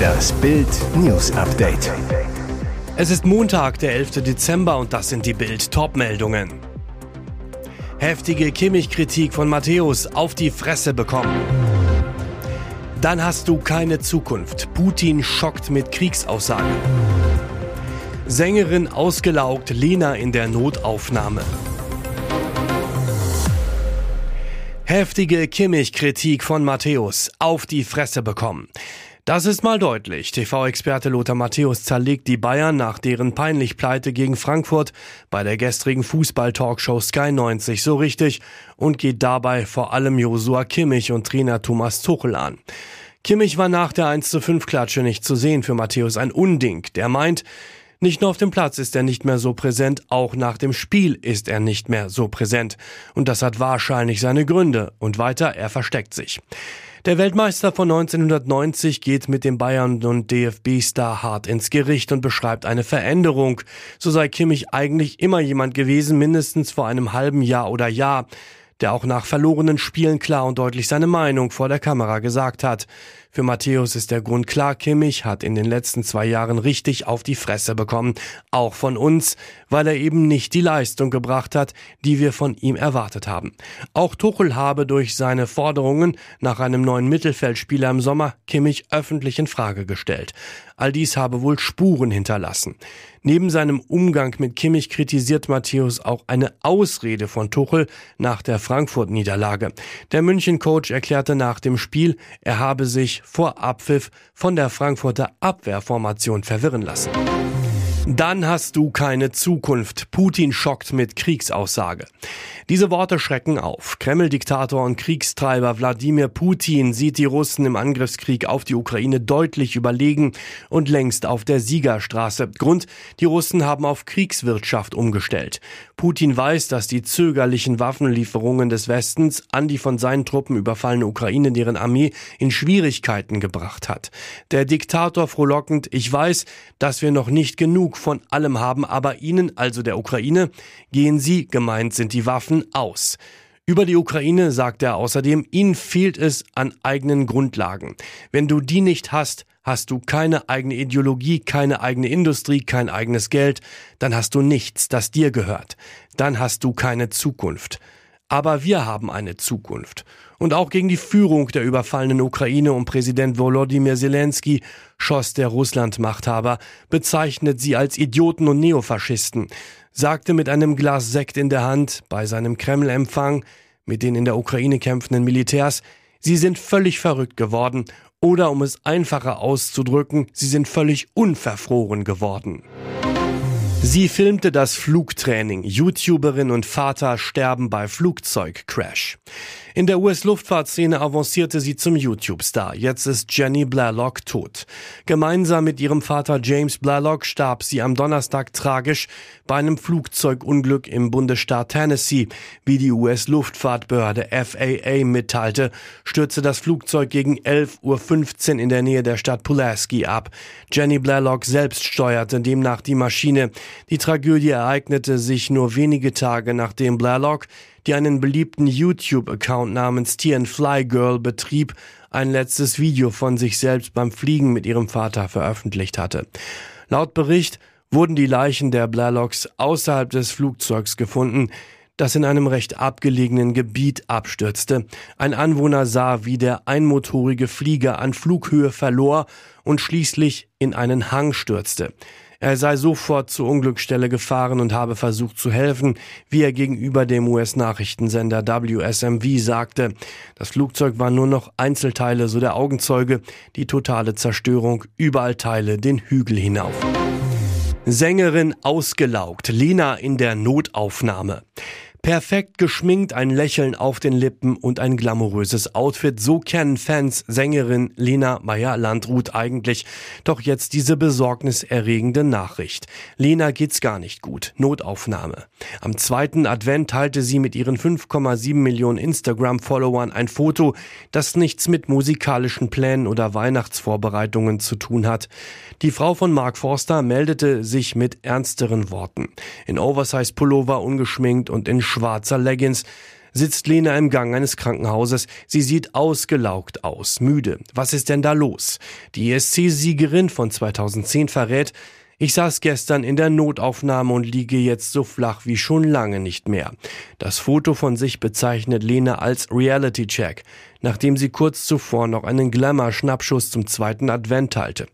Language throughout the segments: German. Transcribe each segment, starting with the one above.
Das Bild News Update. Es ist Montag, der 11. Dezember und das sind die Bild Topmeldungen. Heftige Kimmich-Kritik von Matthäus auf die Fresse bekommen. Dann hast du keine Zukunft. Putin schockt mit Kriegsaussagen. Sängerin ausgelaugt, Lena in der Notaufnahme. Heftige Kimmich-Kritik von Matthäus auf die Fresse bekommen. Das ist mal deutlich. TV-Experte Lothar Matthäus zerlegt die Bayern nach deren peinlich Pleite gegen Frankfurt bei der gestrigen Fußball-Talkshow Sky 90 so richtig und geht dabei vor allem Josua Kimmich und Trainer Thomas Tuchel an. Kimmich war nach der 1 zu 5 Klatsche nicht zu sehen für Matthäus ein Unding. Der meint, nicht nur auf dem Platz ist er nicht mehr so präsent, auch nach dem Spiel ist er nicht mehr so präsent. Und das hat wahrscheinlich seine Gründe. Und weiter, er versteckt sich. Der Weltmeister von 1990 geht mit dem Bayern- und DFB-Star hart ins Gericht und beschreibt eine Veränderung. So sei Kimmich eigentlich immer jemand gewesen, mindestens vor einem halben Jahr oder Jahr der auch nach verlorenen Spielen klar und deutlich seine Meinung vor der Kamera gesagt hat. Für Matthäus ist der Grund klar, Kimmich hat in den letzten zwei Jahren richtig auf die Fresse bekommen, auch von uns, weil er eben nicht die Leistung gebracht hat, die wir von ihm erwartet haben. Auch Tuchel habe durch seine Forderungen nach einem neuen Mittelfeldspieler im Sommer Kimmich öffentlich in Frage gestellt. All dies habe wohl Spuren hinterlassen. Neben seinem Umgang mit Kimmich kritisiert Matthäus auch eine Ausrede von Tuchel nach der Frankfurt-Niederlage. Der München-Coach erklärte nach dem Spiel, er habe sich vor Abpfiff von der Frankfurter Abwehrformation verwirren lassen. Dann hast du keine Zukunft. Putin schockt mit Kriegsaussage. Diese Worte schrecken auf. Kreml-Diktator und Kriegstreiber Wladimir Putin sieht die Russen im Angriffskrieg auf die Ukraine deutlich überlegen und längst auf der Siegerstraße. Grund, die Russen haben auf Kriegswirtschaft umgestellt. Putin weiß, dass die zögerlichen Waffenlieferungen des Westens an die von seinen Truppen überfallene Ukraine deren Armee in Schwierigkeiten gebracht hat. Der Diktator frohlockend, ich weiß, dass wir noch nicht genug von allem haben, aber ihnen, also der Ukraine, gehen sie, gemeint sind die Waffen, aus. Über die Ukraine sagt er außerdem, ihnen fehlt es an eigenen Grundlagen. Wenn du die nicht hast, hast du keine eigene Ideologie, keine eigene Industrie, kein eigenes Geld, dann hast du nichts, das dir gehört. Dann hast du keine Zukunft. Aber wir haben eine Zukunft. Und auch gegen die Führung der überfallenen Ukraine und Präsident Volodymyr Zelensky schoss der Russlandmachthaber, bezeichnet sie als Idioten und Neofaschisten, sagte mit einem Glas Sekt in der Hand bei seinem Kreml-Empfang mit den in der Ukraine kämpfenden Militärs, sie sind völlig verrückt geworden oder um es einfacher auszudrücken, sie sind völlig unverfroren geworden. Sie filmte das Flugtraining. YouTuberin und Vater sterben bei Flugzeugcrash. In der US-Luftfahrtszene avancierte sie zum YouTube-Star. Jetzt ist Jenny Blalock tot. Gemeinsam mit ihrem Vater James Blalock starb sie am Donnerstag tragisch bei einem Flugzeugunglück im Bundesstaat Tennessee. Wie die US-Luftfahrtbehörde FAA mitteilte, stürzte das Flugzeug gegen 11.15 Uhr in der Nähe der Stadt Pulaski ab. Jenny Blalock selbst steuerte demnach die Maschine. Die Tragödie ereignete sich nur wenige Tage nachdem Blalock die einen beliebten YouTube-Account namens TN Fly Girl betrieb, ein letztes Video von sich selbst beim Fliegen mit ihrem Vater veröffentlicht hatte. Laut Bericht wurden die Leichen der Blalocks außerhalb des Flugzeugs gefunden, das in einem recht abgelegenen Gebiet abstürzte. Ein Anwohner sah, wie der einmotorige Flieger an Flughöhe verlor und schließlich in einen Hang stürzte. Er sei sofort zur Unglücksstelle gefahren und habe versucht zu helfen, wie er gegenüber dem US-Nachrichtensender WSMV sagte. Das Flugzeug war nur noch Einzelteile, so der Augenzeuge. Die totale Zerstörung, überall Teile den Hügel hinauf. Sängerin ausgelaugt, Lena in der Notaufnahme. Perfekt geschminkt, ein Lächeln auf den Lippen und ein glamouröses Outfit. So kennen Fans Sängerin Lena Meyer-Landrut eigentlich. Doch jetzt diese besorgniserregende Nachricht. Lena geht's gar nicht gut. Notaufnahme. Am zweiten Advent teilte sie mit ihren 5,7 Millionen Instagram-Followern ein Foto, das nichts mit musikalischen Plänen oder Weihnachtsvorbereitungen zu tun hat. Die Frau von Mark Forster meldete sich mit ernsteren Worten. In Oversize-Pullover ungeschminkt und in schwarzer Leggings sitzt Lena im Gang eines Krankenhauses. Sie sieht ausgelaugt aus, müde. Was ist denn da los? Die ESC-Siegerin von 2010 verrät, ich saß gestern in der Notaufnahme und liege jetzt so flach wie schon lange nicht mehr. Das Foto von sich bezeichnet Lena als Reality-Check, nachdem sie kurz zuvor noch einen Glamour-Schnappschuss zum zweiten Advent teilte.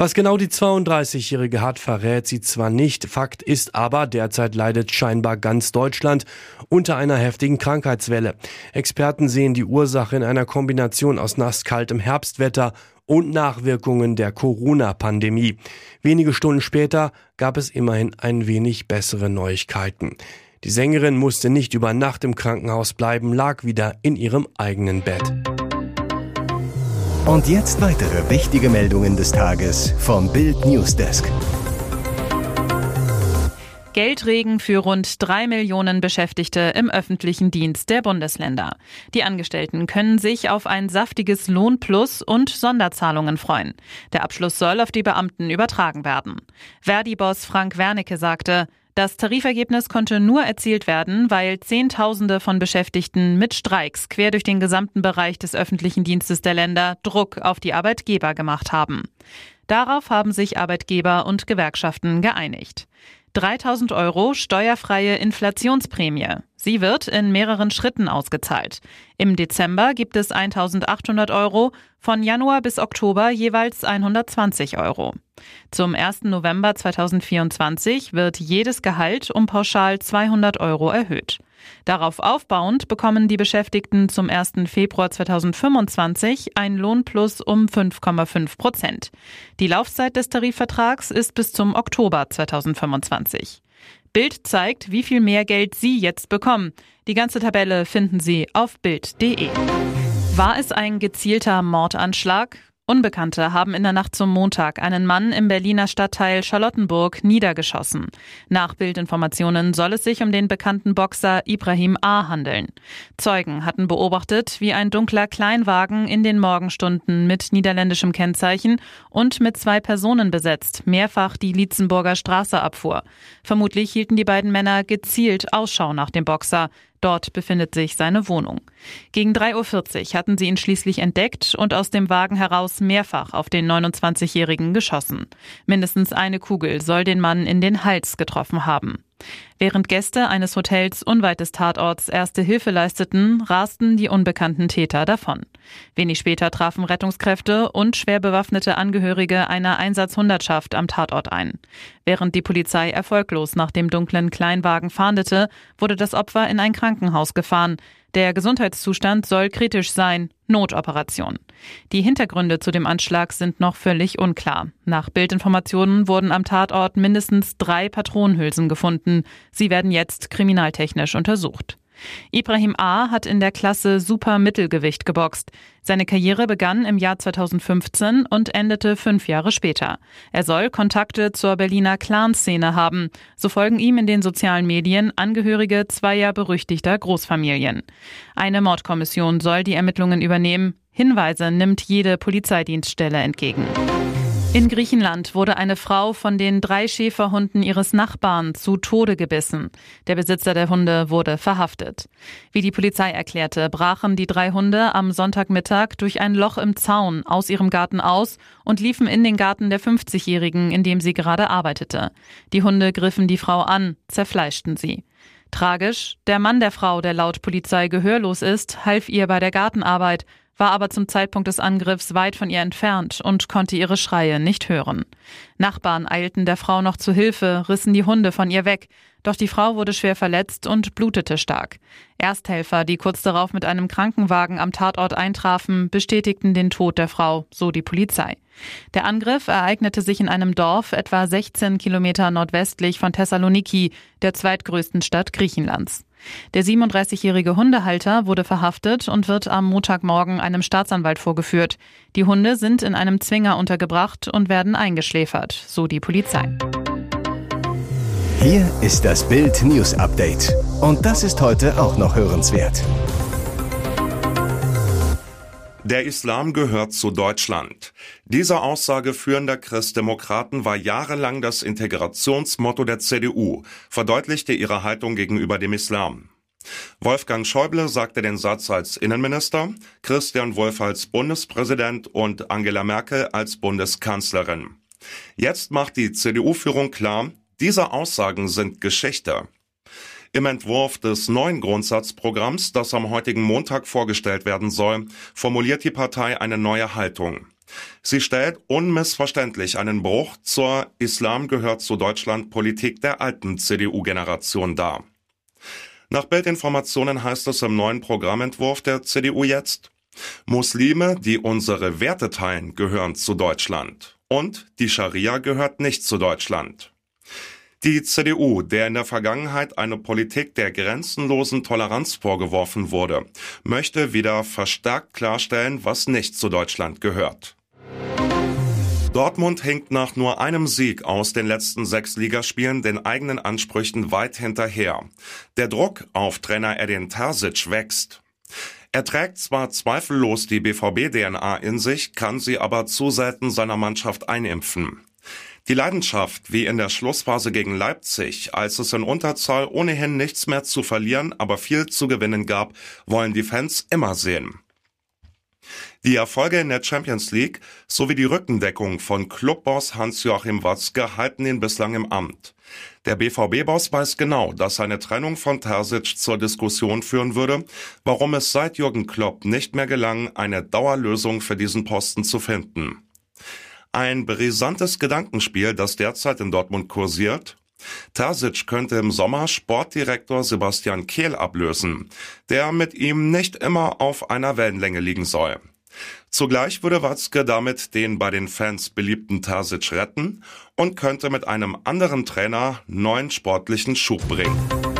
Was genau die 32-Jährige hat, verrät sie zwar nicht. Fakt ist aber, derzeit leidet scheinbar ganz Deutschland unter einer heftigen Krankheitswelle. Experten sehen die Ursache in einer Kombination aus nasskaltem Herbstwetter und Nachwirkungen der Corona-Pandemie. Wenige Stunden später gab es immerhin ein wenig bessere Neuigkeiten. Die Sängerin musste nicht über Nacht im Krankenhaus bleiben, lag wieder in ihrem eigenen Bett. Und jetzt weitere wichtige Meldungen des Tages vom Bild Newsdesk. Geldregen für rund drei Millionen Beschäftigte im öffentlichen Dienst der Bundesländer. Die Angestellten können sich auf ein saftiges Lohnplus und Sonderzahlungen freuen. Der Abschluss soll auf die Beamten übertragen werden. Verdi-Boss Frank Wernicke sagte, das Tarifergebnis konnte nur erzielt werden, weil Zehntausende von Beschäftigten mit Streiks quer durch den gesamten Bereich des öffentlichen Dienstes der Länder Druck auf die Arbeitgeber gemacht haben. Darauf haben sich Arbeitgeber und Gewerkschaften geeinigt. 3000 Euro steuerfreie Inflationsprämie. Sie wird in mehreren Schritten ausgezahlt. Im Dezember gibt es 1800 Euro, von Januar bis Oktober jeweils 120 Euro. Zum 1. November 2024 wird jedes Gehalt um pauschal 200 Euro erhöht. Darauf aufbauend bekommen die Beschäftigten zum 1. Februar 2025 ein Lohnplus um 5,5 Prozent. Die Laufzeit des Tarifvertrags ist bis zum Oktober 2025. Bild zeigt, wie viel mehr Geld Sie jetzt bekommen. Die ganze Tabelle finden Sie auf Bild.de. War es ein gezielter Mordanschlag? Unbekannte haben in der Nacht zum Montag einen Mann im Berliner Stadtteil Charlottenburg niedergeschossen. Nach Bildinformationen soll es sich um den bekannten Boxer Ibrahim A. handeln. Zeugen hatten beobachtet, wie ein dunkler Kleinwagen in den Morgenstunden mit niederländischem Kennzeichen und mit zwei Personen besetzt mehrfach die Lietzenburger Straße abfuhr. Vermutlich hielten die beiden Männer gezielt Ausschau nach dem Boxer. Dort befindet sich seine Wohnung. Gegen 3.40 Uhr hatten sie ihn schließlich entdeckt und aus dem Wagen heraus mehrfach auf den 29-Jährigen geschossen. Mindestens eine Kugel soll den Mann in den Hals getroffen haben. Während Gäste eines Hotels unweit des Tatorts erste Hilfe leisteten, rasten die unbekannten Täter davon. Wenig später trafen Rettungskräfte und schwer bewaffnete Angehörige einer Einsatzhundertschaft am Tatort ein. Während die Polizei erfolglos nach dem dunklen Kleinwagen fahndete, wurde das Opfer in ein Krankenhaus gefahren. Der Gesundheitszustand soll kritisch sein. Notoperation. Die Hintergründe zu dem Anschlag sind noch völlig unklar. Nach Bildinformationen wurden am Tatort mindestens drei Patronenhülsen gefunden. Sie werden jetzt kriminaltechnisch untersucht. Ibrahim A. hat in der Klasse Super Mittelgewicht geboxt. Seine Karriere begann im Jahr 2015 und endete fünf Jahre später. Er soll Kontakte zur Berliner Clanszene haben. So folgen ihm in den sozialen Medien Angehörige zweier berüchtigter Großfamilien. Eine Mordkommission soll die Ermittlungen übernehmen. Hinweise nimmt jede Polizeidienststelle entgegen. In Griechenland wurde eine Frau von den drei Schäferhunden ihres Nachbarn zu Tode gebissen. Der Besitzer der Hunde wurde verhaftet. Wie die Polizei erklärte, brachen die drei Hunde am Sonntagmittag durch ein Loch im Zaun aus ihrem Garten aus und liefen in den Garten der 50-Jährigen, in dem sie gerade arbeitete. Die Hunde griffen die Frau an, zerfleischten sie. Tragisch, der Mann der Frau, der laut Polizei gehörlos ist, half ihr bei der Gartenarbeit, war aber zum Zeitpunkt des Angriffs weit von ihr entfernt und konnte ihre Schreie nicht hören. Nachbarn eilten der Frau noch zu Hilfe, rissen die Hunde von ihr weg, doch die Frau wurde schwer verletzt und blutete stark. Ersthelfer, die kurz darauf mit einem Krankenwagen am Tatort eintrafen, bestätigten den Tod der Frau, so die Polizei. Der Angriff ereignete sich in einem Dorf etwa 16 Kilometer nordwestlich von Thessaloniki, der zweitgrößten Stadt Griechenlands. Der 37-jährige Hundehalter wurde verhaftet und wird am Montagmorgen einem Staatsanwalt vorgeführt. Die Hunde sind in einem Zwinger untergebracht und werden eingeschläfert, so die Polizei. Hier ist das Bild News Update. Und das ist heute auch noch hörenswert. Der Islam gehört zu Deutschland. Diese Aussage führender Christdemokraten war jahrelang das Integrationsmotto der CDU, verdeutlichte ihre Haltung gegenüber dem Islam. Wolfgang Schäuble sagte den Satz als Innenminister, Christian Wolf als Bundespräsident und Angela Merkel als Bundeskanzlerin. Jetzt macht die CDU-Führung klar, diese Aussagen sind Geschichte. Im Entwurf des neuen Grundsatzprogramms, das am heutigen Montag vorgestellt werden soll, formuliert die Partei eine neue Haltung. Sie stellt unmissverständlich einen Bruch zur Islam gehört zu Deutschland Politik der alten CDU-Generation dar. Nach Bildinformationen heißt es im neuen Programmentwurf der CDU jetzt, Muslime, die unsere Werte teilen, gehören zu Deutschland. Und die Scharia gehört nicht zu Deutschland. Die CDU, der in der Vergangenheit eine Politik der grenzenlosen Toleranz vorgeworfen wurde, möchte wieder verstärkt klarstellen, was nicht zu Deutschland gehört. Dortmund hinkt nach nur einem Sieg aus den letzten sechs Ligaspielen den eigenen Ansprüchen weit hinterher. Der Druck auf Trainer Edin Terzic wächst. Er trägt zwar zweifellos die BVB-DNA in sich, kann sie aber zu selten seiner Mannschaft einimpfen. Die Leidenschaft, wie in der Schlussphase gegen Leipzig, als es in Unterzahl ohnehin nichts mehr zu verlieren, aber viel zu gewinnen gab, wollen die Fans immer sehen. Die Erfolge in der Champions League sowie die Rückendeckung von Clubboss Hans-Joachim Watzke halten ihn bislang im Amt. Der BVB-Boss weiß genau, dass eine Trennung von Terzic zur Diskussion führen würde, warum es seit Jürgen Klopp nicht mehr gelang, eine Dauerlösung für diesen Posten zu finden. Ein brisantes Gedankenspiel, das derzeit in Dortmund kursiert. Terzic könnte im Sommer Sportdirektor Sebastian Kehl ablösen, der mit ihm nicht immer auf einer Wellenlänge liegen soll. Zugleich würde Watzke damit den bei den Fans beliebten Terzic retten und könnte mit einem anderen Trainer neuen sportlichen Schub bringen.